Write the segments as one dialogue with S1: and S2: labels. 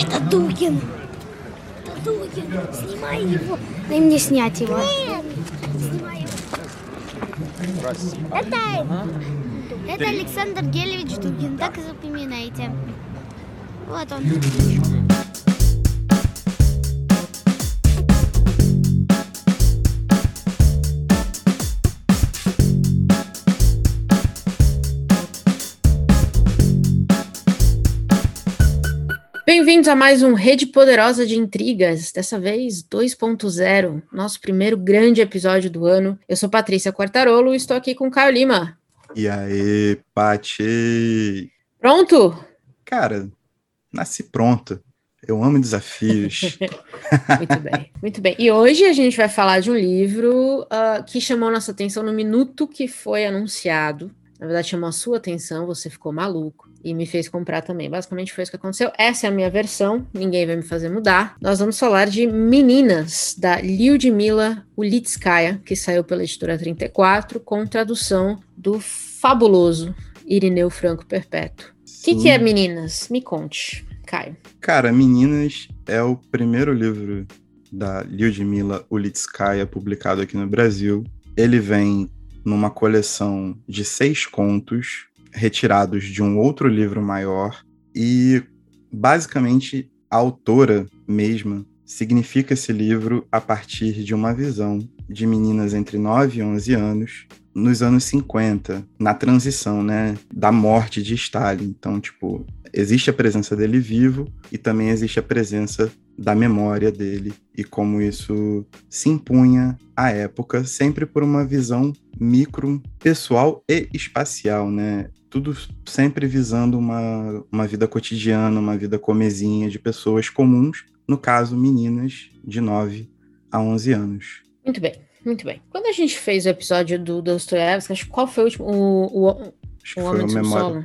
S1: Это Дугин. Это Дугин. Снимай его. Дай мне снять его. Нет. Снимай его. Это, это Александр Гелевич Дугин. Так и запоминайте. Вот он.
S2: Bem-vindos a mais um Rede Poderosa de Intrigas, dessa vez 2.0, nosso primeiro grande episódio do ano. Eu sou Patrícia Quartarolo e estou aqui com Caio Lima.
S3: E aí, Pati?
S2: Pronto?
S3: Cara, nasci pronto. Eu amo desafios.
S2: muito bem, muito bem. E hoje a gente vai falar de um livro uh, que chamou nossa atenção no minuto que foi anunciado. Na verdade, chamou a sua atenção, você ficou maluco e me fez comprar também. Basicamente foi isso que aconteceu. Essa é a minha versão, ninguém vai me fazer mudar. Nós vamos falar de Meninas, da Lyudmila Ulitskaya, que saiu pela editora 34, com tradução do fabuloso Irineu Franco Perpétuo. O que, que é Meninas? Me conte, Caio.
S3: Cara, Meninas é o primeiro livro da Lyudmila Ulitskaya publicado aqui no Brasil. Ele vem numa coleção de seis contos retirados de um outro livro maior e basicamente a autora mesma significa esse livro a partir de uma visão de meninas entre 9 e 11 anos nos anos 50, na transição, né, da morte de Stalin. Então, tipo, existe a presença dele vivo e também existe a presença da memória dele e como isso se impunha à época, sempre por uma visão micro, pessoal e espacial, né? Tudo sempre visando uma, uma vida cotidiana, uma vida comezinha de pessoas comuns, no caso, meninas de 9 a 11 anos.
S2: Muito bem, muito bem. Quando a gente fez o episódio do Dostoiévski, qual foi o último? O, o,
S3: acho que o Homem
S2: do
S3: Memória.
S2: Subsolo?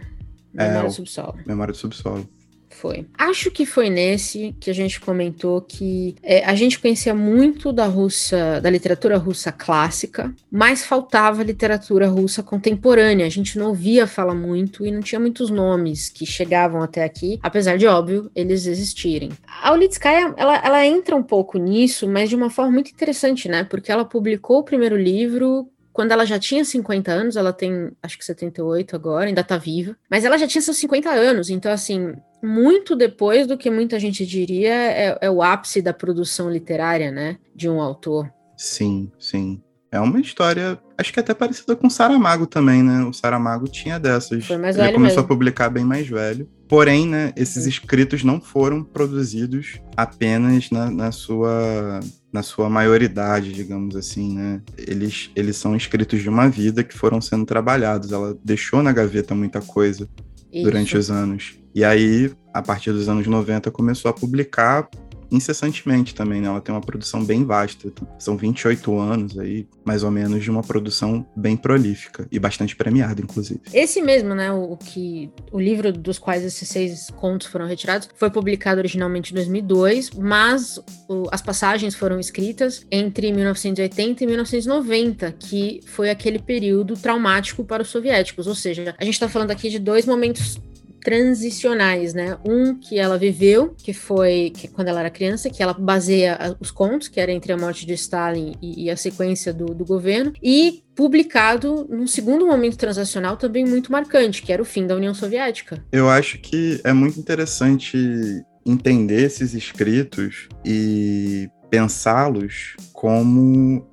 S2: Memória
S3: é,
S2: do Subsolo.
S3: Memória do Subsolo.
S2: Foi. Acho que foi nesse que a gente comentou que é, a gente conhecia muito da Rússia, da literatura russa clássica, mas faltava literatura russa contemporânea. A gente não ouvia falar muito e não tinha muitos nomes que chegavam até aqui, apesar de, óbvio, eles existirem. A Ulitskaya, ela, ela entra um pouco nisso, mas de uma forma muito interessante, né? Porque ela publicou o primeiro livro quando ela já tinha 50 anos, ela tem acho que 78 agora, ainda tá viva, mas ela já tinha seus 50 anos, então assim, muito depois do que muita gente diria é, é, o ápice da produção literária, né, de um autor.
S3: Sim, sim. É uma história, acho que até parecida com Saramago também, né? O Saramago tinha dessas.
S2: Foi mais
S3: Ele
S2: velho
S3: começou
S2: mesmo.
S3: a publicar bem mais velho. Porém, né, esses escritos não foram produzidos apenas na, na sua na sua maioridade, digamos assim, né? Eles, eles são escritos de uma vida que foram sendo trabalhados. Ela deixou na gaveta muita coisa
S2: Isso.
S3: durante os anos. E aí, a partir dos anos 90, começou a publicar incessantemente também, né? Ela tem uma produção bem vasta. São 28 anos aí, mais ou menos, de uma produção bem prolífica e bastante premiada, inclusive.
S2: Esse mesmo, né, o, que o livro dos quais esses seis contos foram retirados foi publicado originalmente em 2002, mas o, as passagens foram escritas entre 1980 e 1990, que foi aquele período traumático para os soviéticos. Ou seja, a gente está falando aqui de dois momentos transicionais, né? Um que ela viveu, que foi que, quando ela era criança, que ela baseia a, os contos, que era entre a morte de Stalin e, e a sequência do, do, governo, e publicado num segundo momento transacional também muito marcante, que era o fim da União Soviética.
S3: Eu acho que é muito interessante entender esses escritos e pensá-los como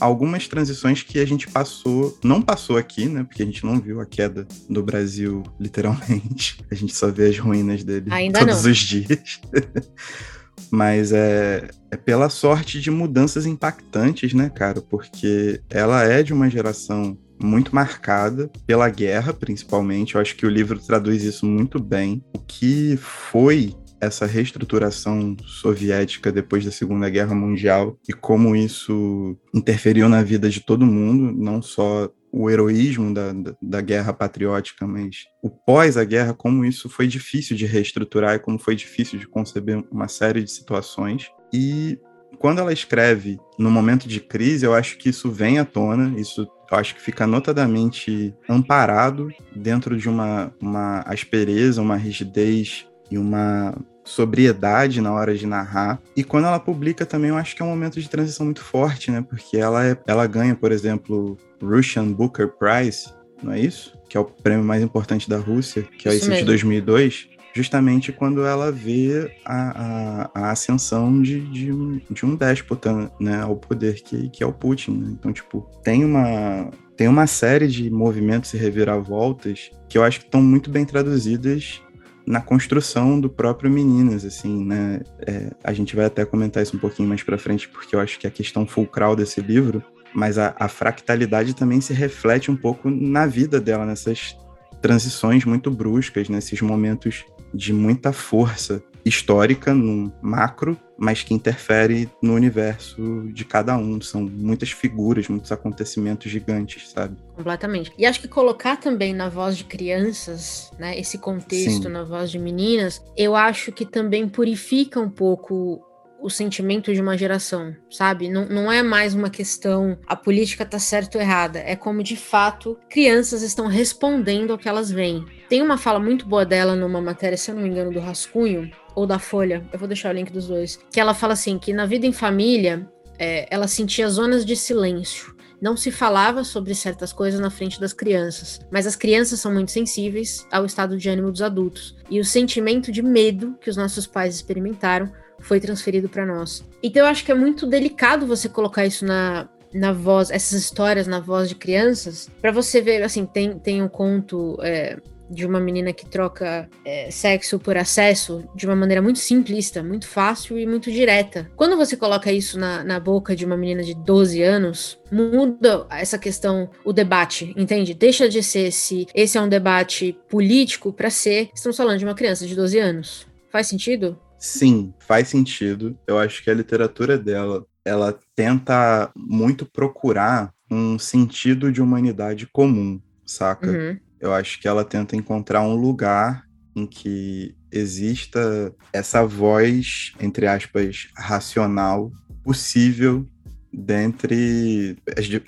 S3: algumas transições que a gente passou, não passou aqui, né? Porque a gente não viu a queda do Brasil, literalmente. A gente só vê as ruínas dele
S2: Ainda
S3: todos
S2: não.
S3: os dias. Mas é, é pela sorte de mudanças impactantes, né, cara? Porque ela é de uma geração muito marcada pela guerra, principalmente. Eu acho que o livro traduz isso muito bem. O que foi essa reestruturação soviética depois da Segunda Guerra Mundial e como isso interferiu na vida de todo mundo, não só o heroísmo da, da, da guerra patriótica, mas o pós a guerra, como isso foi difícil de reestruturar e como foi difícil de conceber uma série de situações. E quando ela escreve no momento de crise, eu acho que isso vem à tona, isso eu acho que fica notadamente amparado dentro de uma, uma aspereza, uma rigidez e uma sobriedade na hora de narrar. E quando ela publica também, eu acho que é um momento de transição muito forte, né? Porque ela, é, ela ganha, por exemplo, Russian Booker Prize, não é isso? Que é o prêmio mais importante da Rússia, que é isso esse mesmo. de 2002 justamente quando ela vê a, a, a ascensão de, de, um, de um déspota né, ao poder, que, que é o Putin. Né? Então, tipo, tem uma, tem uma série de movimentos e reviravoltas que eu acho que estão muito bem traduzidas na construção do próprio Meninas, assim, né? É, a gente vai até comentar isso um pouquinho mais para frente, porque eu acho que a questão fulcral desse livro, mas a, a fractalidade também se reflete um pouco na vida dela, nessas transições muito bruscas, nesses momentos de muita força histórica no macro, mas que interfere no universo de cada um. São muitas figuras, muitos acontecimentos gigantes, sabe?
S2: Completamente. E acho que colocar também na voz de crianças, né, esse contexto Sim. na voz de meninas, eu acho que também purifica um pouco o sentimento de uma geração, sabe? Não, não é mais uma questão a política tá certa ou errada, é como de fato crianças estão respondendo ao que elas veem. Tem uma fala muito boa dela numa matéria, se eu não me engano, do Rascunho ou da Folha, eu vou deixar o link dos dois, que ela fala assim que na vida em família é, ela sentia zonas de silêncio. Não se falava sobre certas coisas na frente das crianças, mas as crianças são muito sensíveis ao estado de ânimo dos adultos. E o sentimento de medo que os nossos pais experimentaram foi transferido para nós. Então eu acho que é muito delicado você colocar isso na, na voz, essas histórias na voz de crianças, para você ver, assim, tem, tem um conto é, de uma menina que troca é, sexo por acesso de uma maneira muito simplista, muito fácil e muito direta. Quando você coloca isso na, na boca de uma menina de 12 anos, muda essa questão, o debate, entende? Deixa de ser se esse é um debate político para ser, estamos falando de uma criança de 12 anos. Faz sentido?
S3: Sim, faz sentido. Eu acho que a literatura dela, ela tenta muito procurar um sentido de humanidade comum, saca? Uhum. Eu acho que ela tenta encontrar um lugar em que exista essa voz, entre aspas, racional possível dentre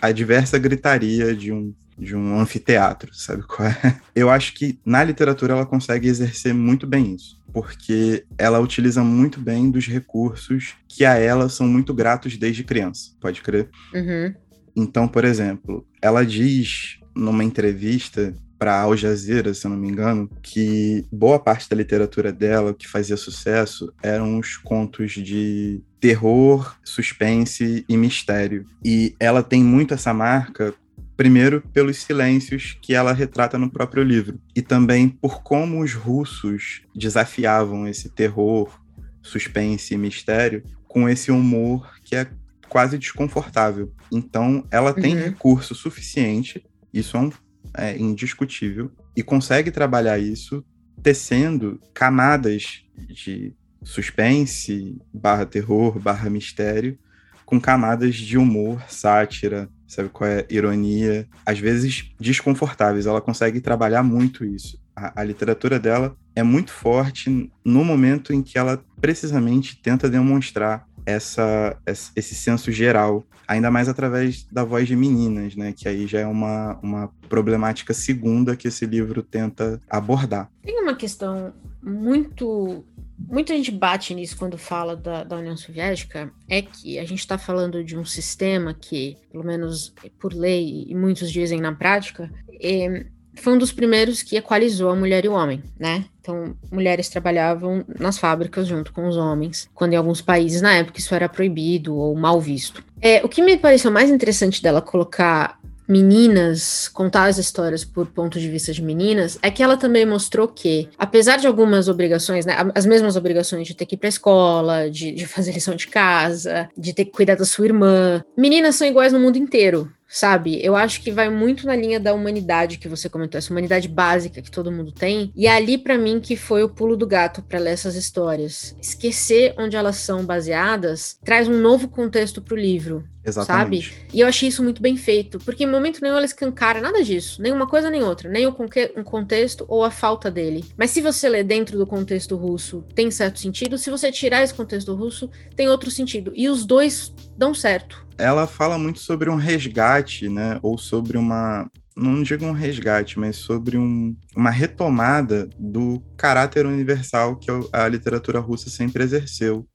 S3: a diversa gritaria de um de um anfiteatro, sabe qual é? Eu acho que na literatura ela consegue exercer muito bem isso porque ela utiliza muito bem dos recursos que a ela são muito gratos desde criança, pode crer?
S2: Uhum.
S3: Então, por exemplo, ela diz numa entrevista para Al Jazeera, se eu não me engano, que boa parte da literatura dela, que fazia sucesso, eram os contos de terror, suspense e mistério. E ela tem muito essa marca Primeiro, pelos silêncios que ela retrata no próprio livro, e também por como os russos desafiavam esse terror, suspense e mistério com esse humor que é quase desconfortável. Então, ela tem uhum. recurso suficiente, isso é, um, é indiscutível, e consegue trabalhar isso tecendo camadas de suspense, barra terror, barra mistério, com camadas de humor, sátira, sabe qual é? Ironia, às vezes desconfortáveis. Ela consegue trabalhar muito isso. A, a, literatura dela é muito forte no momento em que ela precisamente tenta demonstrar essa, esse senso geral, ainda mais através da voz de meninas, né? Que aí já é uma, uma problemática segunda que esse livro tenta abordar.
S2: Tem uma questão muito muita gente bate nisso quando fala da, da União Soviética, é que a gente está falando de um sistema que, pelo menos por lei, e muitos dizem na prática, é, foi um dos primeiros que equalizou a mulher e o homem, né? Então, mulheres trabalhavam nas fábricas junto com os homens, quando em alguns países na época isso era proibido ou mal visto. É, o que me pareceu mais interessante dela colocar meninas, contar as histórias por ponto de vista de meninas, é que ela também mostrou que, apesar de algumas obrigações, né, as mesmas obrigações de ter que ir pra escola, de, de fazer lição de casa, de ter que cuidar da sua irmã, meninas são iguais no mundo inteiro sabe? Eu acho que vai muito na linha da humanidade que você comentou, essa humanidade básica que todo mundo tem. E é ali para mim que foi o pulo do gato para ler essas histórias. Esquecer onde elas são baseadas traz um novo contexto pro livro.
S3: Exatamente.
S2: Sabe? E eu achei isso muito bem feito, porque em momento nenhum ela escancara nada disso, nem uma coisa nem outra, nem o um contexto ou a falta dele. Mas se você ler dentro do contexto russo, tem certo sentido, se você tirar esse contexto russo, tem outro sentido. E os dois dão certo
S3: ela fala muito sobre um resgate, né? Ou sobre uma não digo um resgate, mas sobre um, uma retomada do caráter universal que a literatura russa sempre exerceu,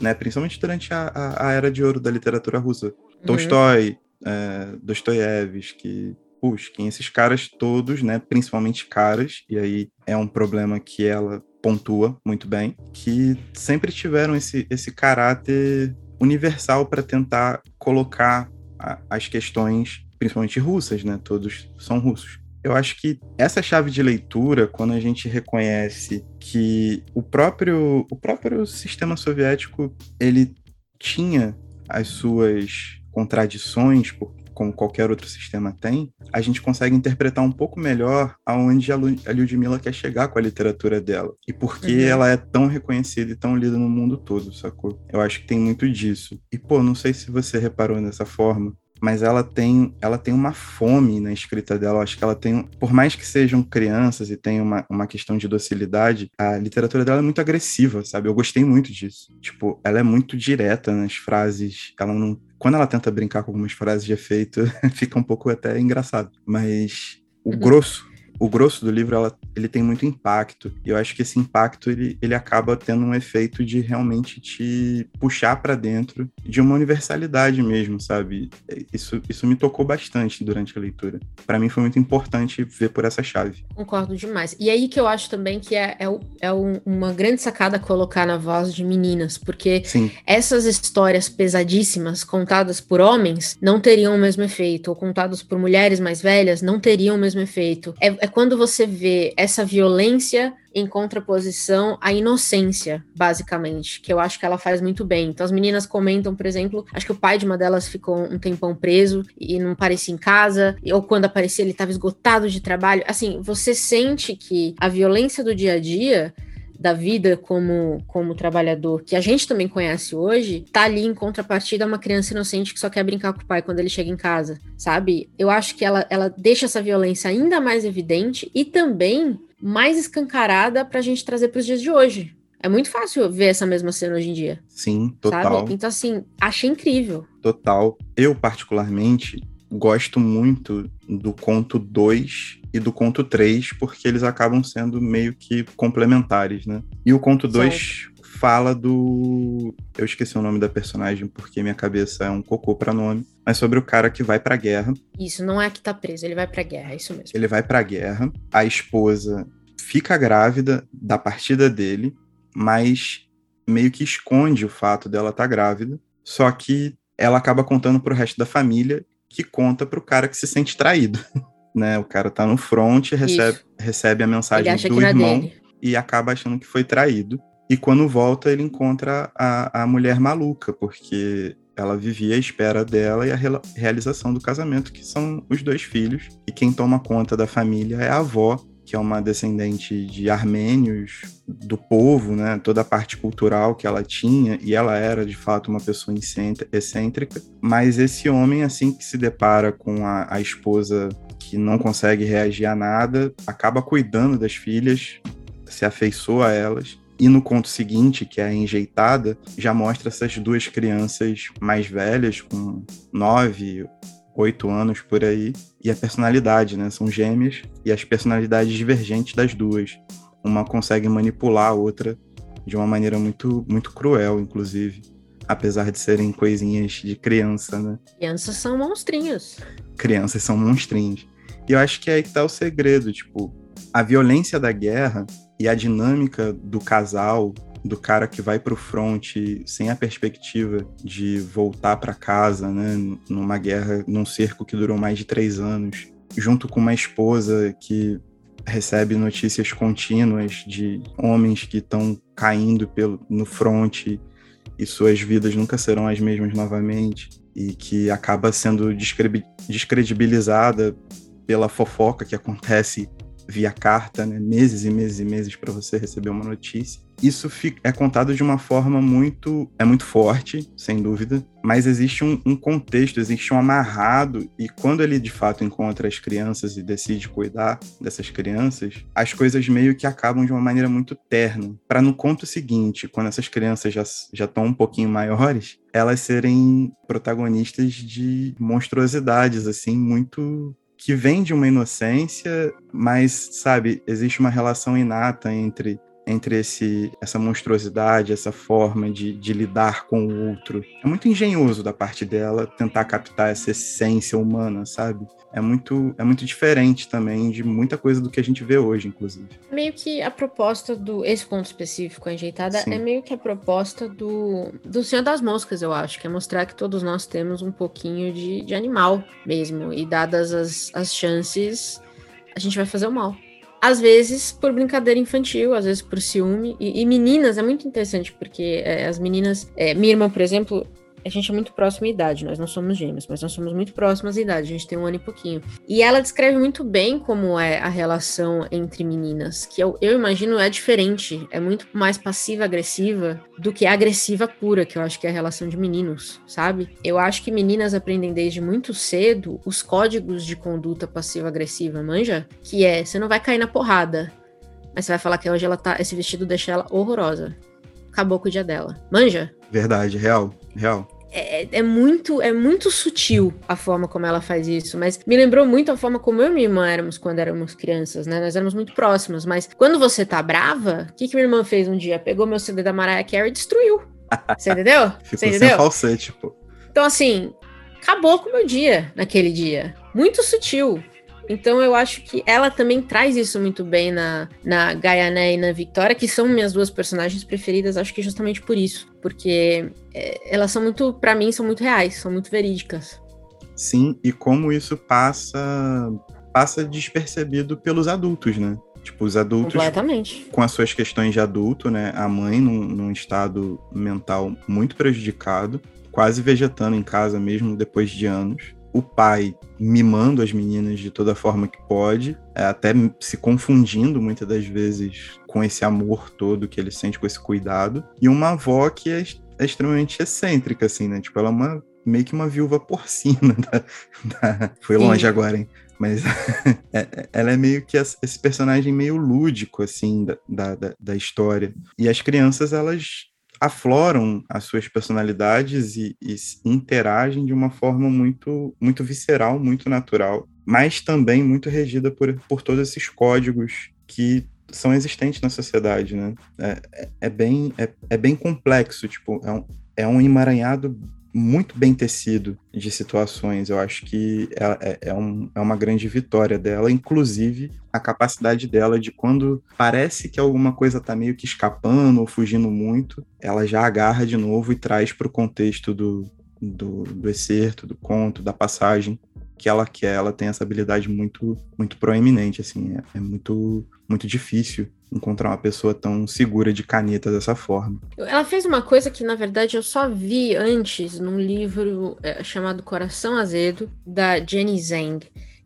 S3: né? principalmente durante a, a, a era de ouro da literatura russa. Uhum. Tolstói, é, Dostoiévski, Pushkin, esses caras todos, né, principalmente caras, e aí é um problema que ela pontua muito bem, que sempre tiveram esse, esse caráter universal para tentar colocar as questões, principalmente russas, né? Todos são russos. Eu acho que essa chave de leitura, quando a gente reconhece que o próprio, o próprio sistema soviético ele tinha as suas contradições, como qualquer outro sistema tem, a gente consegue interpretar um pouco melhor aonde a, Lu, a Lyudmila quer chegar com a literatura dela e por que uhum. ela é tão reconhecida e tão lida no mundo todo, sacou? Eu acho que tem muito disso. E pô, não sei se você reparou dessa forma, mas ela tem, ela tem uma fome na escrita dela. Eu acho que ela tem, por mais que sejam crianças e tenha uma, uma questão de docilidade, a literatura dela é muito agressiva, sabe? Eu gostei muito disso. Tipo, ela é muito direta nas frases, ela não. Quando ela tenta brincar com algumas frases de efeito, fica um pouco até engraçado. Mas o uhum. grosso o grosso do livro ela, ele tem muito impacto. E eu acho que esse impacto ele, ele acaba tendo um efeito de realmente te puxar para dentro de uma universalidade mesmo, sabe? Isso, isso me tocou bastante durante a leitura. Para mim foi muito importante ver por essa chave.
S2: Concordo demais. E aí que eu acho também que é, é, é uma grande sacada colocar na voz de meninas, porque Sim. essas histórias pesadíssimas contadas por homens não teriam o mesmo efeito, ou contadas por mulheres mais velhas não teriam o mesmo efeito. É, é quando você vê essa violência em contraposição à inocência, basicamente, que eu acho que ela faz muito bem. Então as meninas comentam, por exemplo, acho que o pai de uma delas ficou um tempão preso e não aparecia em casa, ou quando aparecia ele estava esgotado de trabalho. Assim, você sente que a violência do dia a dia da vida como, como trabalhador, que a gente também conhece hoje, tá ali em contrapartida a uma criança inocente que só quer brincar com o pai quando ele chega em casa, sabe? Eu acho que ela, ela deixa essa violência ainda mais evidente e também mais escancarada pra gente trazer para os dias de hoje. É muito fácil ver essa mesma cena hoje em dia.
S3: Sim, total.
S2: Sabe? Então, assim, achei incrível.
S3: Total. Eu, particularmente, gosto muito do conto 2 e do conto 3, porque eles acabam sendo meio que complementares, né? E o conto 2 fala do. Eu esqueci o nome da personagem porque minha cabeça é um cocô para nome, mas sobre o cara que vai pra guerra.
S2: Isso, não é que tá preso, ele vai pra guerra, é isso mesmo.
S3: Ele vai pra guerra, a esposa fica grávida da partida dele, mas meio que esconde o fato dela estar tá grávida, só que ela acaba contando pro resto da família que conta pro cara que se sente traído. né? O cara tá no front, recebe, recebe a mensagem do irmão dele. e acaba achando que foi traído. E quando volta, ele encontra a, a mulher maluca, porque ela vivia à espera dela e a realização do casamento, que são os dois filhos. E quem toma conta da família é a avó, que é uma descendente de armênios, do povo, né? Toda a parte cultural que ela tinha, e ela era de fato uma pessoa excêntrica. Mas esse homem, assim que se depara com a, a esposa que não consegue reagir a nada, acaba cuidando das filhas, se afeiçoa a elas. E no conto seguinte, que é a Enjeitada, já mostra essas duas crianças mais velhas, com nove, oito anos por aí, e a personalidade, né? São gêmeas e as personalidades divergentes das duas. Uma consegue manipular a outra de uma maneira muito, muito cruel, inclusive. Apesar de serem coisinhas de criança, né?
S2: Crianças são monstrinhos.
S3: Crianças são monstrinhos. E eu acho que é aí que tá o segredo, tipo, a violência da guerra e a dinâmica do casal do cara que vai para o front sem a perspectiva de voltar para casa, né, numa guerra, num cerco que durou mais de três anos, junto com uma esposa que recebe notícias contínuas de homens que estão caindo pelo, no front e suas vidas nunca serão as mesmas novamente e que acaba sendo descredibilizada pela fofoca que acontece via carta, né? meses e meses e meses para você receber uma notícia. Isso é contado de uma forma muito é muito forte, sem dúvida, mas existe um, um, contexto, existe um amarrado e quando ele de fato encontra as crianças e decide cuidar dessas crianças, as coisas meio que acabam de uma maneira muito terna. Para no conto seguinte, quando essas crianças já já estão um pouquinho maiores, elas serem protagonistas de monstruosidades assim muito que vem de uma inocência, mas, sabe, existe uma relação inata entre entre esse, essa monstruosidade, essa forma de, de, lidar com o outro. É muito engenhoso da parte dela tentar captar essa essência humana, sabe? É muito, é muito diferente também de muita coisa do que a gente vê hoje, inclusive.
S2: Meio que a proposta do. Esse ponto específico, a enjeitada, Sim. é meio que a proposta do, do Senhor das Moscas, eu acho, que é mostrar que todos nós temos um pouquinho de, de animal mesmo. E dadas as, as chances, a gente vai fazer o mal às vezes por brincadeira infantil, às vezes por ciúme. E, e meninas é muito interessante, porque é, as meninas. É, minha irmã, por exemplo, a gente é muito próxima em idade, nós não somos gêmeos, mas nós somos muito próximas em idade, a gente tem um ano e pouquinho. E ela descreve muito bem como é a relação entre meninas, que eu, eu imagino é diferente, é muito mais passiva-agressiva do que agressiva pura, que eu acho que é a relação de meninos, sabe? Eu acho que meninas aprendem desde muito cedo os códigos de conduta passiva-agressiva, manja? Que é, você não vai cair na porrada, mas você vai falar que hoje ela tá, esse vestido deixa ela horrorosa. Acabou com o dia dela. Manja?
S3: Verdade, real, real.
S2: É, é, muito é muito sutil a forma como ela faz isso, mas me lembrou muito a forma como eu e minha irmã éramos quando éramos crianças, né? Nós éramos muito próximas, mas quando você tá brava, o que, que minha irmã fez um dia? Pegou meu CD da Mariah Carey e destruiu. Você entendeu?
S3: Ficou
S2: você
S3: entendeu? sem falsete, pô.
S2: Então, assim, acabou com o meu dia naquele dia. Muito sutil. Então eu acho que ela também traz isso muito bem na, na Gaiané e na Victoria, que são minhas duas personagens preferidas, acho que justamente por isso. Porque é, elas são muito, para mim, são muito reais, são muito verídicas.
S3: Sim, e como isso passa passa despercebido pelos adultos, né? Tipo, os adultos com as suas questões de adulto, né? A mãe num, num estado mental muito prejudicado, quase vegetando em casa mesmo depois de anos o pai mimando as meninas de toda forma que pode, é, até se confundindo muitas das vezes com esse amor todo que ele sente, com esse cuidado, e uma avó que é, é extremamente excêntrica, assim, né? Tipo, ela é uma, meio que uma viúva porcina. Da, da... Foi longe Sim. agora, hein? Mas é, ela é meio que esse personagem meio lúdico, assim, da, da, da história. E as crianças, elas afloram as suas personalidades e, e interagem de uma forma muito, muito visceral, muito natural, mas também muito regida por, por todos esses códigos que são existentes na sociedade, né? É, é, é bem, é, é, bem complexo, tipo, é um, é um emaranhado muito bem tecido de situações. Eu acho que é, é, é, um, é uma grande vitória dela, inclusive a capacidade dela de quando parece que alguma coisa está meio que escapando ou fugindo muito, ela já agarra de novo e traz para o contexto do, do, do excerto, do conto, da passagem que ela quer. Ela tem essa habilidade muito, muito proeminente, assim, é, é muito, muito difícil encontrar uma pessoa tão segura de caneta dessa forma.
S2: Ela fez uma coisa que, na verdade, eu só vi antes num livro é, chamado Coração Azedo, da Jenny Zhang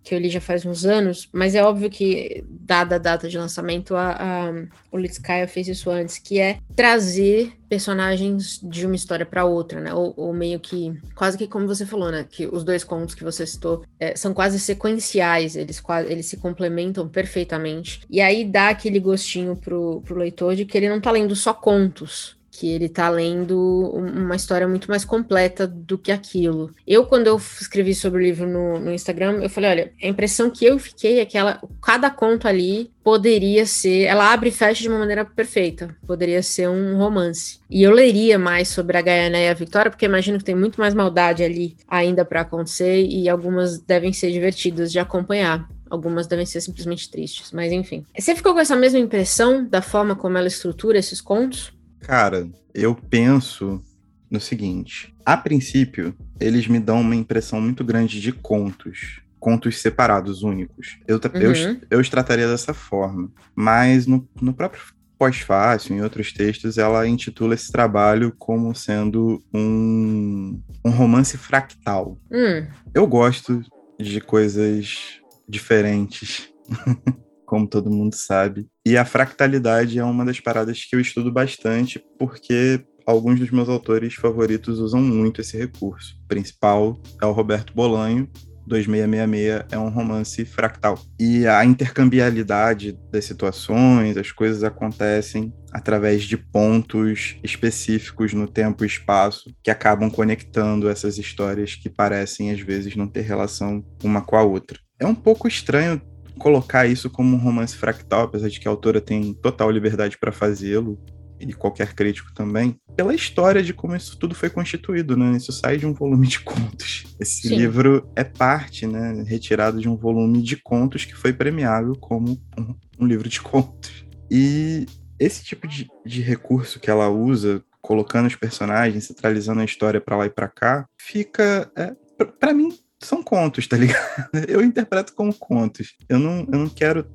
S2: que eu li já faz uns anos, mas é óbvio que, dada a data de lançamento, a, a, o Litskaya fez isso antes, que é trazer personagens de uma história para outra, né? Ou, ou, meio que, quase que como você falou, né? Que os dois contos que você citou é, são quase sequenciais, eles, eles se complementam perfeitamente. E aí dá aquele gostinho pro, pro leitor de que ele não tá lendo só contos, que ele tá lendo uma história muito mais completa do que aquilo. Eu, quando eu escrevi sobre o livro no, no Instagram, eu falei, olha, a impressão que eu fiquei é que ela, cada conto ali poderia ser, ela abre e fecha de uma maneira perfeita, poderia ser um romance. E eu leria mais sobre a Gaiana e a Victoria, porque imagino que tem muito mais maldade ali ainda para acontecer e algumas devem ser divertidas de acompanhar. Algumas devem ser simplesmente tristes, mas enfim. Você ficou com essa mesma impressão da forma como ela estrutura esses contos?
S3: Cara, eu penso no seguinte: a princípio, eles me dão uma impressão muito grande de contos. Contos separados, únicos. Eu, uhum. eu, eu os trataria dessa forma. Mas no, no próprio pós-fácil, em outros textos, ela intitula esse trabalho como sendo um, um romance fractal.
S2: Hum.
S3: Eu gosto de coisas diferentes. como todo mundo sabe. E a fractalidade é uma das paradas que eu estudo bastante, porque alguns dos meus autores favoritos usam muito esse recurso. O principal é o Roberto Bolanho, 2666 é um romance fractal. E a intercambiabilidade das situações, as coisas acontecem através de pontos específicos no tempo e espaço que acabam conectando essas histórias que parecem às vezes não ter relação uma com a outra. é um pouco estranho colocar isso como um romance fractal, apesar de que a autora tem total liberdade para fazê-lo e qualquer crítico também, pela história de como isso tudo foi constituído, né? Isso sai de um volume de contos. Esse Sim. livro é parte, né, retirado de um volume de contos que foi premiado como um, um livro de contos. E esse tipo de, de recurso que ela usa, colocando os personagens, centralizando a história para lá e para cá, fica, é, para mim, são contos, tá ligado? Eu interpreto como contos. Eu não, eu não quero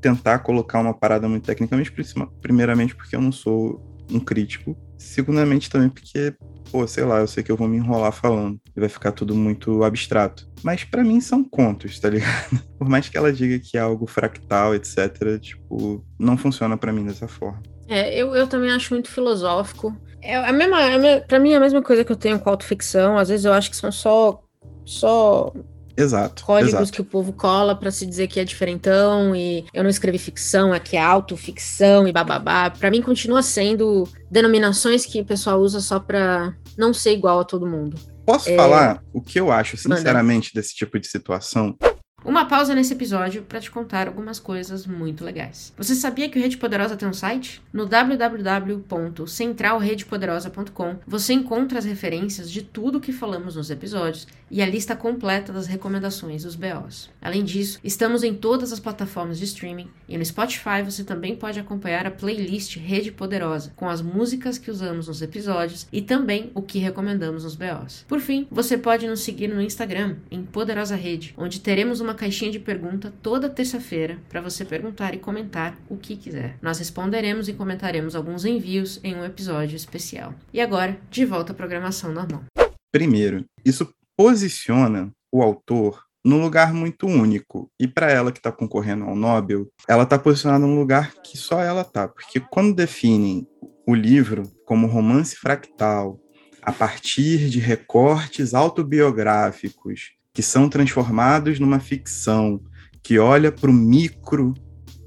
S3: tentar colocar uma parada muito tecnicamente, primeiramente porque eu não sou um crítico. Segundamente também porque, pô, sei lá, eu sei que eu vou me enrolar falando e vai ficar tudo muito abstrato. Mas para mim são contos, tá ligado? Por mais que ela diga que é algo fractal, etc, tipo, não funciona para mim dessa forma.
S2: É, eu, eu também acho muito filosófico. É a mesma, é, para mim é a mesma coisa que eu tenho com autoficção. Às vezes eu acho que são só só
S3: Exato.
S2: Códigos
S3: exato.
S2: que o povo cola para se dizer que é diferentão e eu não escrevi ficção, aqui é autoficção e bababá. Para mim continua sendo denominações que o pessoal usa só para não ser igual a todo mundo.
S3: Posso é... falar o que eu acho, sinceramente, Manda. desse tipo de situação?
S2: Uma pausa nesse episódio para te contar algumas coisas muito legais. Você sabia que o Rede Poderosa tem um site? No www.centralredepoderosa.com você encontra as referências de tudo que falamos nos episódios e a lista completa das recomendações dos BOs. Além disso, estamos em todas as plataformas de streaming e no Spotify você também pode acompanhar a playlist Rede Poderosa com as músicas que usamos nos episódios e também o que recomendamos nos BOs. Por fim, você pode nos seguir no Instagram em Poderosa Rede, onde teremos uma caixinha de pergunta toda terça-feira para você perguntar e comentar o que quiser. Nós responderemos e comentaremos alguns envios em um episódio especial. E agora, de volta à programação normal.
S3: Primeiro, isso posiciona o autor num lugar muito único. E para ela que está concorrendo ao Nobel, ela está posicionada num lugar que só ela tá, porque quando definem o livro como romance fractal, a partir de recortes autobiográficos que são transformados numa ficção que olha para o micro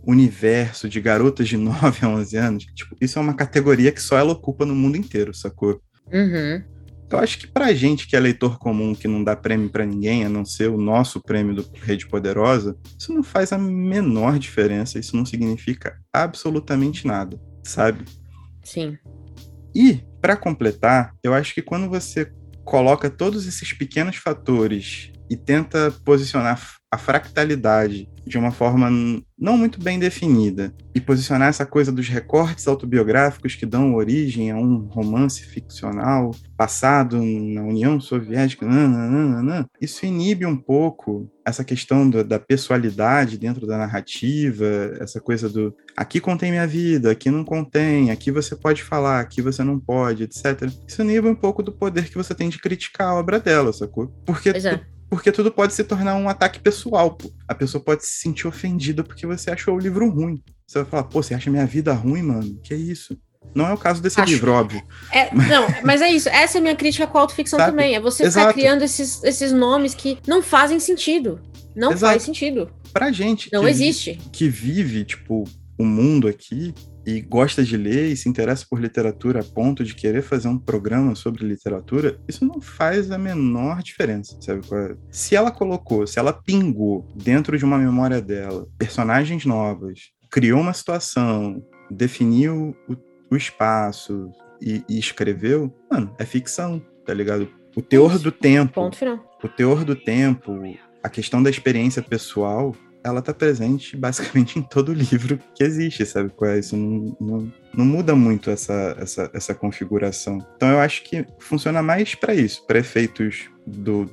S3: universo de garotas de 9 a 11 anos, tipo, isso é uma categoria que só ela ocupa no mundo inteiro, sacou?
S2: Uhum.
S3: Eu acho que pra gente que é leitor comum, que não dá prêmio para ninguém, a não ser o nosso prêmio do Rede Poderosa, isso não faz a menor diferença, isso não significa absolutamente nada, sabe?
S2: Sim.
S3: E, para completar, eu acho que quando você coloca todos esses pequenos fatores e tenta posicionar a fractalidade de uma forma não muito bem definida e posicionar essa coisa dos recortes autobiográficos que dão origem a um romance ficcional passado na União Soviética, nananana, isso inibe um pouco essa questão do, da pessoalidade dentro da narrativa, essa coisa do aqui contém minha vida, aqui não contém, aqui você pode falar, aqui você não pode, etc. Isso inibe um pouco do poder que você tem de criticar a obra dela, sacou? Porque é porque tudo pode se tornar um ataque pessoal, pô. A pessoa pode se sentir ofendida porque você achou o livro ruim. Você vai falar, pô, você acha minha vida ruim, mano? Que isso? Não é o caso desse Acho. livro, óbvio.
S2: É, não, mas é isso. Essa é a minha crítica com a autoficção Sabe? também. É você Exato. ficar criando esses, esses nomes que não fazem sentido. Não Exato. faz sentido.
S3: Pra gente.
S2: Não
S3: que,
S2: existe.
S3: Que vive, tipo, o mundo aqui, e gosta de ler e se interessa por literatura a ponto de querer fazer um programa sobre literatura, isso não faz a menor diferença, sabe? É? Se ela colocou, se ela pingou dentro de uma memória dela personagens novas, criou uma situação, definiu o, o espaço e, e, escreveu, mano, é ficção, tá ligado? O teor do tempo.
S2: Ponto final.
S3: O teor do tempo, a questão da experiência pessoal ela tá presente basicamente em todo livro que existe, sabe? Isso não, não, não muda muito essa, essa, essa configuração. Então eu acho que funciona mais para isso, para efeitos do,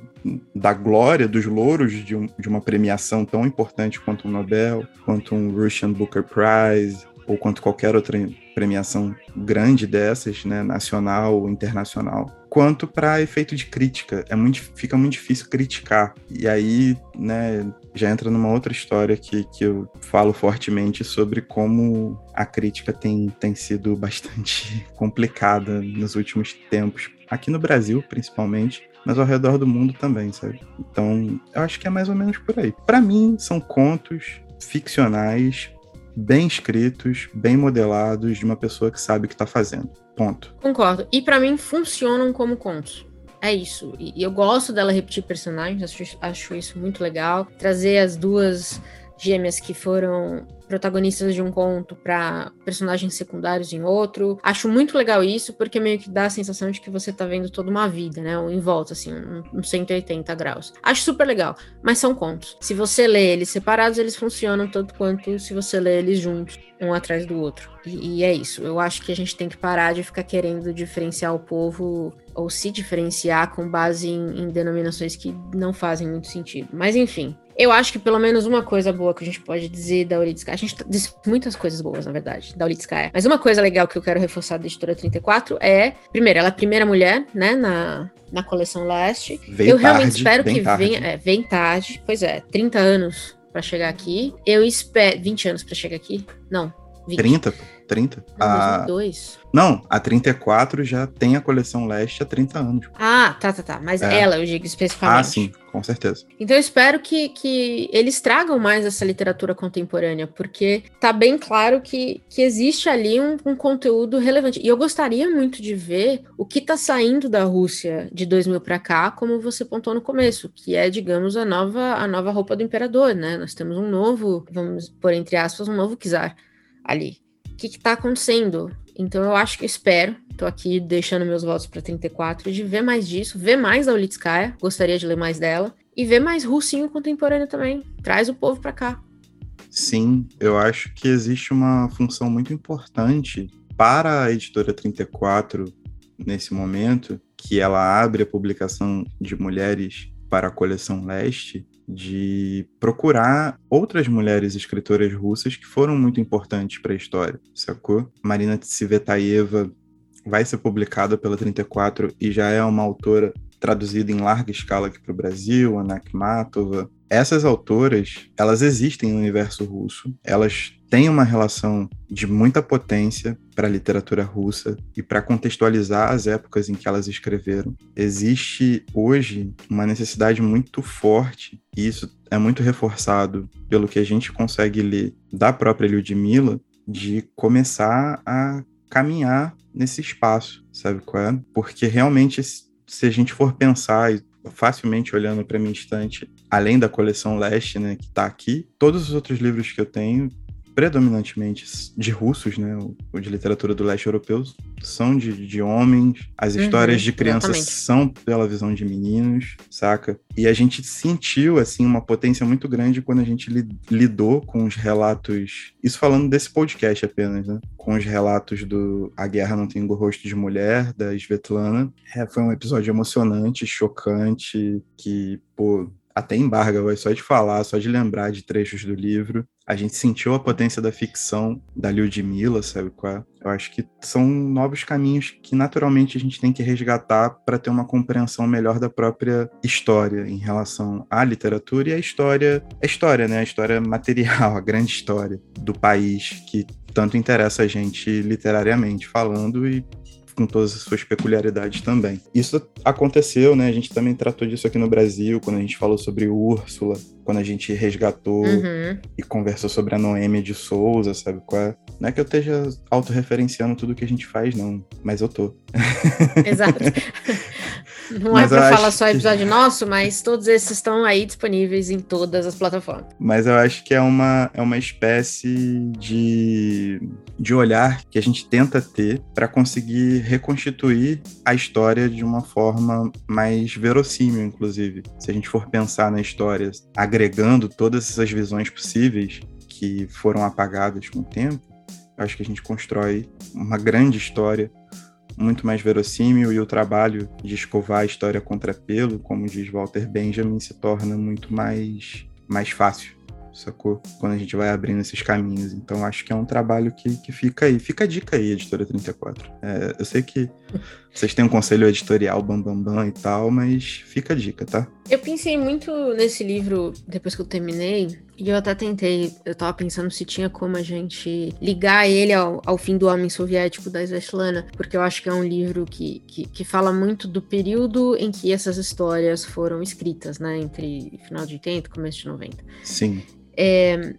S3: da glória, dos louros de, um, de uma premiação tão importante quanto um Nobel, quanto um Russian Booker Prize, ou quanto qualquer outra premiação grande dessas, né, nacional ou internacional, quanto para efeito de crítica. É muito, fica muito difícil criticar. E aí, né, já entra numa outra história que, que eu falo fortemente sobre como a crítica tem, tem sido bastante complicada nos últimos tempos, aqui no Brasil, principalmente, mas ao redor do mundo também, sabe? Então, eu acho que é mais ou menos por aí. Para mim, são contos ficcionais bem escritos, bem modelados, de uma pessoa que sabe o que está fazendo. Ponto.
S2: Concordo. E para mim funcionam como contos. É isso. E, eu gosto dela repetir personagens, acho, acho isso muito legal. Trazer as duas gêmeas que foram protagonistas de um conto para personagens secundários em outro. Acho muito legal isso, porque meio que dá a sensação de que você tá vendo toda uma vida, né? Em volta, assim, um, um 180 graus. Acho super legal, mas são contos. Se você lê eles separados, eles funcionam tanto quanto se você lê eles juntos, um atrás do outro. E, e é isso. Eu acho que a gente tem que parar de ficar querendo diferenciar o povo ou se diferenciar com base em, em denominações que não fazem muito sentido. Mas enfim, eu acho que pelo menos uma coisa boa que a gente pode dizer da Uritskaya, a gente disse muitas coisas boas, na verdade, da Uritskaya, mas uma coisa legal que eu quero reforçar da editora 34 é, primeiro, ela é a primeira mulher, né, na, na coleção Leste.
S3: Veio
S2: eu realmente
S3: tarde,
S2: espero
S3: bem
S2: que
S3: tarde.
S2: venha, é, vem tarde, pois é, 30 anos pra chegar aqui. Eu espero, 20 anos pra chegar aqui? Não, 20.
S3: 30, pô, 30.
S2: Não,
S3: A-
S2: 2002.
S3: Não, a 34 já tem a coleção Leste há 30 anos.
S2: Ah, tá, tá, tá. Mas
S3: É.
S2: ela, eu digo especificamente.
S3: Ah, sim, com certeza.
S2: Então eu espero que, que eles tragam mais essa literatura contemporânea, porque tá bem claro que, que existe ali um, um conteúdo relevante. E eu gostaria muito de ver o que tá saindo da Rússia de 2000 para cá, como você pontuou no começo, que é, digamos, a nova, a nova roupa do imperador, né? Nós temos um novo, vamos pôr entre aspas, um novo czar ali. O que que tá acontecendo? Então eu acho que eu espero, tô aqui deixando meus votos para 34, de ver mais disso, ver mais da Ulitskaya, gostaria de ler mais dela, e ver mais russinho contemporâneo também. Traz o povo para cá.
S3: Sim, eu acho que existe uma função muito importante para a editora 34 nesse momento, que ela abre a publicação de mulheres para a coleção Leste, de procurar outras mulheres escritoras russas que foram muito importantes para a história, sacou? Marina Tsivetaeva vai ser publicada pela 34 e já é uma autora traduzida em larga escala aqui para o Brasil, Ana Akhmatova. Essas autoras, elas existem no universo russo, elas têm uma relação de muita potência para a literatura russa e para contextualizar as épocas em que elas escreveram. Existe hoje uma necessidade muito forte, e isso é muito reforçado pelo que a gente consegue ler da própria Lyudmila, de começar a caminhar nesse espaço, sabe qual é? Porque realmente, se a gente for pensar, facilmente olhando para minha estante, além da coleção Leste, né, que está aqui, todos os outros livros que eu tenho, predominantemente de russos, né, o, de literatura do leste europeu, são de, de homens, as
S2: Uhum,
S3: histórias de crianças
S2: exatamente.
S3: são pela visão de meninos, saca? E a gente sentiu, assim, uma potência muito grande quando a gente li- lidou com os relatos, isso falando desse podcast apenas, né, com os relatos do A Guerra Não Tem Rosto de Mulher, da Svetlana. É, foi um episódio emocionante, chocante, que, pô, até embarga, vai só de falar, só de lembrar de trechos do livro. A gente sentiu a potência da ficção da Lyudmila, sabe qual é? Eu acho que são novos caminhos que naturalmente a gente tem que resgatar para ter uma compreensão melhor da própria história em relação à literatura e à história, a história, né? A história material, a grande história do país que tanto interessa a gente literariamente falando e com todas as suas peculiaridades também. Isso aconteceu, né? A gente também tratou disso aqui no Brasil, quando a gente falou sobre Úrsula, quando a gente resgatou
S2: Uhum.
S3: e conversou sobre a Noêmia de Souza, sabe qual é? Não é que eu esteja autorreferenciando tudo que a gente faz, não, mas eu tô.
S2: Exato. Não
S3: Mas
S2: é pra falar só
S3: que-
S2: episódio nosso, mas todos esses estão aí disponíveis em todas as plataformas.
S3: Mas eu acho que é uma, é uma espécie de, de olhar que a gente tenta ter para conseguir reconstituir a história de uma forma mais verossímil, inclusive. Se a gente for pensar na história agregando todas essas visões possíveis que foram apagadas com o tempo, acho que a gente constrói uma grande história muito mais verossímil e o trabalho de escovar a história contra pelo, como diz Walter Benjamin, se torna muito mais, mais fácil, sacou? Quando a gente vai abrindo esses caminhos. Então acho que é um trabalho que, que fica aí. Fica a dica aí, Editora 34. É, eu sei que vocês têm um conselho editorial bambambam bam, bam e tal, mas fica a dica, tá?
S2: Eu pensei muito nesse livro depois que eu terminei, e eu até tentei, eu tava pensando se tinha como a gente ligar ele ao, ao fim do Homem Soviético da Svetlana, porque eu acho que é um livro que, que, que fala muito do período em que essas histórias foram escritas, né? Entre final de 80 e começo de 90.
S3: Sim.
S2: É,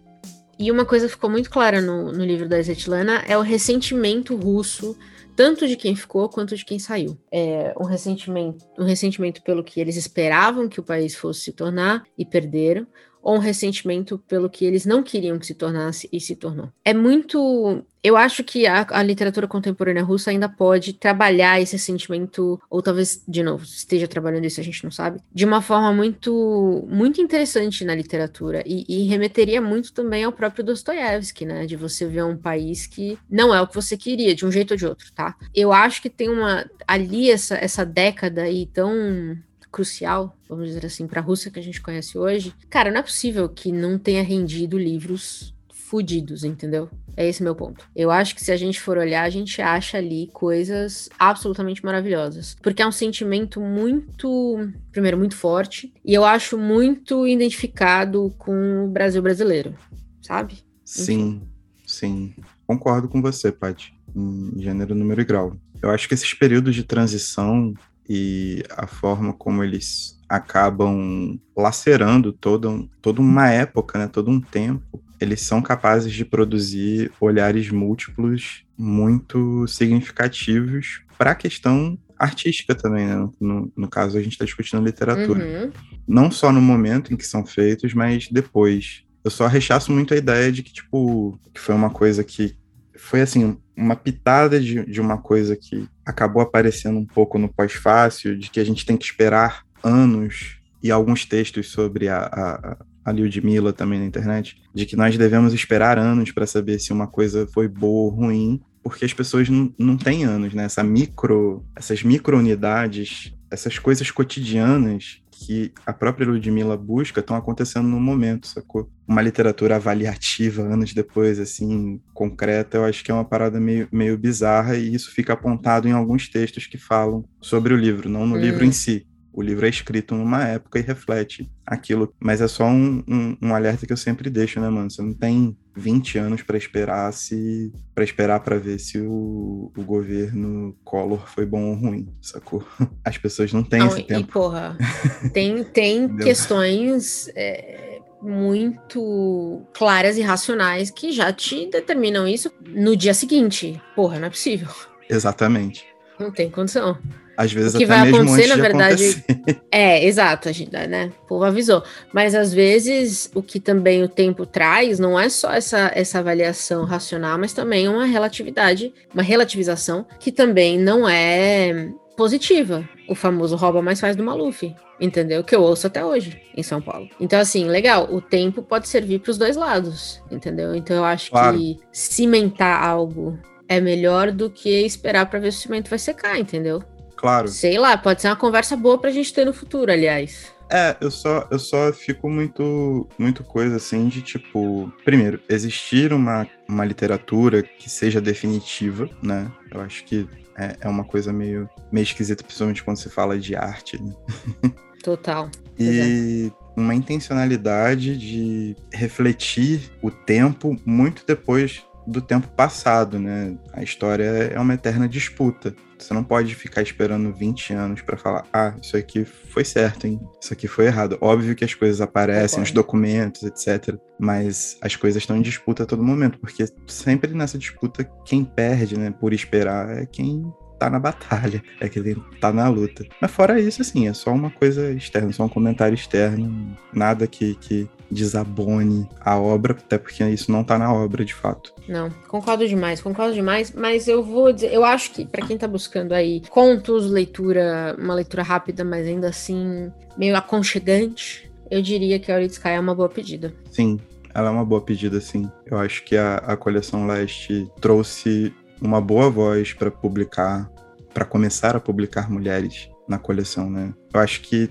S2: e uma coisa que ficou muito clara no, no livro da Svetlana é o ressentimento russo tanto de quem ficou quanto de quem saiu. É um ressentimento, um ressentimento pelo que eles esperavam que o país fosse se tornar e perderam, ou um ressentimento pelo que eles não queriam que se tornasse e se tornou. É muito. Eu acho que a, a, literatura contemporânea russa ainda pode trabalhar esse sentimento, ou talvez, de novo, esteja trabalhando isso, a gente não sabe, de uma forma muito, muito interessante na literatura. E, e remeteria muito também ao próprio Dostoiévski, né? De você ver um país que não é o que você queria, de um jeito ou de outro, tá? Eu acho que tem uma. Ali, essa, essa década aí tão crucial, vamos dizer assim, para a Rússia que a gente conhece hoje, cara, não é possível que não tenha rendido livros fudidos, entendeu? É esse meu ponto. Eu acho que se a gente for olhar, a gente acha ali coisas absolutamente maravilhosas. Porque é um sentimento muito, primeiro, muito forte, e eu acho muito identificado com o Brasil brasileiro, sabe?
S3: Sim, sim. Concordo com você, Paty, em gênero, número e grau. Eu acho que esses períodos de transição e a forma como eles acabam lacerando toda, toda uma época, né, todo um tempo, eles são capazes de produzir olhares múltiplos muito significativos para a questão artística também, né? No, no caso, a gente está discutindo literatura. Uhum. Não só no momento em que são feitos, mas depois. Eu só rechaço muito a ideia de que, tipo, que foi uma coisa que foi assim, uma pitada de, de uma coisa que acabou aparecendo um pouco no pós-fácil, de que a gente tem que esperar anos e alguns textos sobre a, a, a Lyudmila também na internet, de que nós devemos esperar anos para saber se uma coisa foi boa ou ruim, porque as pessoas não, não têm anos, né? Essa micro, essas micro-unidades, essas coisas cotidianas que a própria Ludmilla busca estão acontecendo no momento, sacou? Uma literatura avaliativa anos depois, assim, concreta, eu acho que é uma parada meio, meio bizarra e isso fica apontado em alguns textos que falam sobre o livro, não no hum. livro em si. O livro é escrito numa época e reflete aquilo. Mas é só um, um, um alerta que eu sempre deixo, né, mano? Você não tem 20 anos para esperar se para esperar para ver se o, o governo Collor foi bom ou ruim, sacou? As pessoas não têm não, esse e, tempo.
S2: E, porra, tem, tem questões é, muito claras e racionais que já te determinam isso no dia seguinte. Porra, não é possível.
S3: Exatamente.
S2: Não tem condição.
S3: Às vezes o que vai acontecer, na verdade.
S2: Acontecer. É, exato, a gente, né? O povo avisou. Mas às vezes o que também o tempo traz não é só essa, essa avaliação racional, mas também uma relatividade, uma relativização que também não é positiva. O famoso rouba mais faz do Maluf, entendeu? Que eu ouço até hoje em São Paulo. Então, assim, legal, o tempo pode servir para os dois lados, entendeu? Então, eu acho claro. que cimentar algo é melhor do que esperar para ver se o cimento vai secar, entendeu?
S3: Claro.
S2: Sei lá, pode ser uma conversa boa pra gente ter no futuro, aliás.
S3: É, eu só, eu só fico muito, muito coisa assim de tipo, primeiro, existir uma, uma literatura que seja definitiva, né? Eu acho que é, é uma coisa meio, meio esquisita, principalmente quando se fala de arte, né?
S2: Total.
S3: e é. uma intencionalidade de refletir o tempo muito depois do tempo passado, né? A história é uma eterna disputa. Você não pode ficar esperando 20 anos para falar, ah, isso aqui foi certo, hein? Isso aqui foi errado. Óbvio que as coisas aparecem, os documentos, etc. Mas as coisas estão em disputa a todo momento, porque sempre nessa disputa, quem perde, né, por esperar é quem tá na batalha, é que ele tá na luta. Mas fora isso, assim, é só uma coisa externa, só um comentário externo, nada que, que desabone a obra, até porque isso não tá na obra de fato.
S2: Não, concordo demais, concordo demais, mas eu vou dizer, eu acho que para quem tá buscando aí contos, leitura, uma leitura rápida, mas ainda assim meio aconchegante, eu diria que a Sky é uma boa pedida.
S3: Sim, ela é uma boa pedida, sim. Eu acho que a, a coleção Leste trouxe uma boa voz para publicar, para começar a publicar mulheres na coleção, né? Eu acho que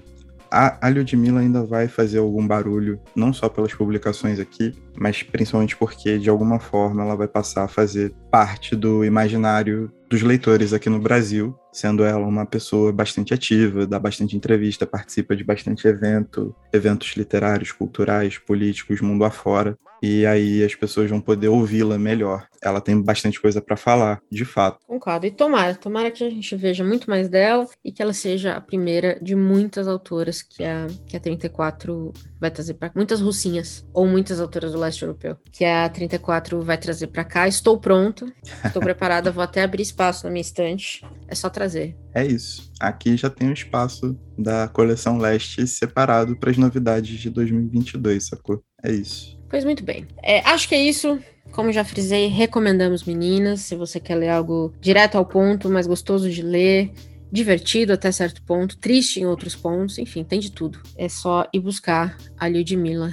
S3: a, a Ludmilla ainda vai fazer algum barulho, não só pelas publicações aqui, mas principalmente porque, de alguma forma, ela vai passar a fazer parte do imaginário dos leitores aqui no Brasil, sendo ela uma pessoa bastante ativa, dá bastante entrevista, participa de bastante evento, eventos literários, culturais, políticos, mundo afora e aí as pessoas vão poder ouvi-la melhor. Ela tem bastante coisa para falar, de fato.
S2: Concordo. E tomara, tomara que a gente veja muito mais dela e que ela seja a primeira de muitas autoras que a, que a 34 vai trazer para muitas russinhas ou muitas autoras do leste europeu, que a 34 vai trazer para cá. Estou pronta, estou preparada, vou até abrir espaço na minha estante. É só trazer.
S3: É isso. Aqui já tem o um espaço da coleção leste separado para as novidades de 2022, sacou? É isso.
S2: Pois muito bem. É, acho que é isso. Como já frisei, recomendamos meninas. Se você quer ler algo direto ao ponto, mais gostoso de ler, divertido até certo ponto, triste em outros pontos, enfim, tem de tudo. É só ir buscar a Lyudmila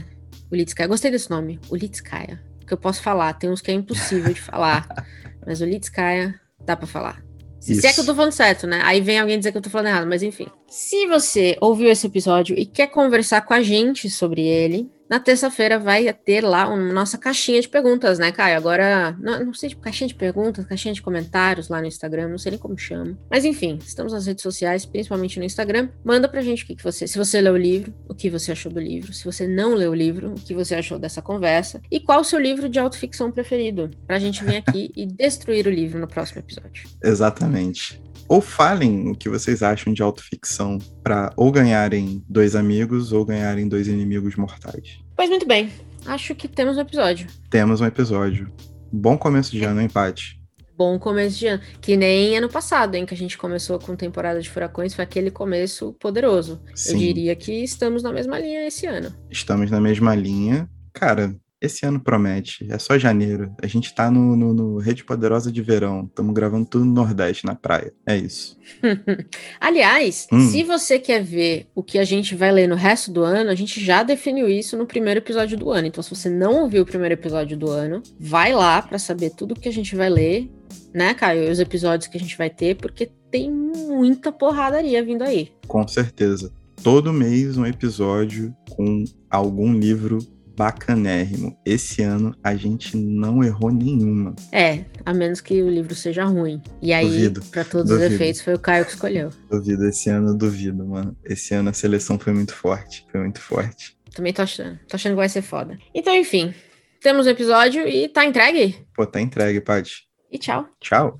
S2: Ulitskaya. Gostei desse nome, Ulitskaya. Que eu posso falar, tem uns que é impossível de falar, mas Ulitskaya dá para falar. Se, se é que eu tô falando certo, né? Aí vem alguém dizer que eu tô falando errado, mas enfim. Se você ouviu esse episódio e quer conversar com a gente sobre ele, na terça-feira vai ter lá uma nossa caixinha de perguntas, né, Caio? Agora, não, não sei, tipo, caixinha de perguntas, caixinha de comentários lá no Instagram, não sei nem como chama. Mas enfim, estamos nas redes sociais, principalmente no Instagram. Manda pra gente o que, que você, se você leu o livro, o que você achou do livro. Se você não leu o livro, o que você achou dessa conversa. E qual o seu livro de autoficção preferido. Pra gente vir aqui e destruir o livro no próximo episódio.
S3: Exatamente ou falem o que vocês acham de autoficção para ou ganharem dois amigos ou ganharem dois inimigos mortais.
S2: Pois muito bem, acho que temos um episódio.
S3: Temos um episódio. Bom começo de ano, empate.
S2: Bom começo de ano. Que nem ano passado, hein? Que a gente começou com temporada de furacões, foi aquele começo poderoso. Sim. Eu diria que estamos na mesma linha esse ano.
S3: Estamos na mesma linha. Cara, esse ano promete. É só janeiro. A gente tá no, no, no Rede Poderosa de verão. Estamos gravando tudo no Nordeste, na praia. É isso.
S2: Aliás, hum. se você quer ver o que a gente vai ler no resto do ano, a gente já definiu isso no primeiro episódio do ano. Então, se você não ouviu o primeiro episódio do ano, vai lá para saber tudo que a gente vai ler, né, Caio? E os episódios que a gente vai ter, porque tem muita porradaria vindo aí.
S3: Com certeza. Todo mês um episódio com algum livro bacanérrimo. Esse ano a gente não errou nenhuma.
S2: É, a menos que o livro seja ruim. E aí, para todos duvido. os efeitos, foi o Caio que escolheu.
S3: Duvido, esse ano duvido, mano. Esse ano a seleção foi muito forte. Foi muito forte.
S2: Também tô achando. Tô achando que vai ser foda. Então, enfim. Temos o um episódio e tá entregue?
S3: Pô, tá entregue, Paty.
S2: E tchau.
S3: Tchau.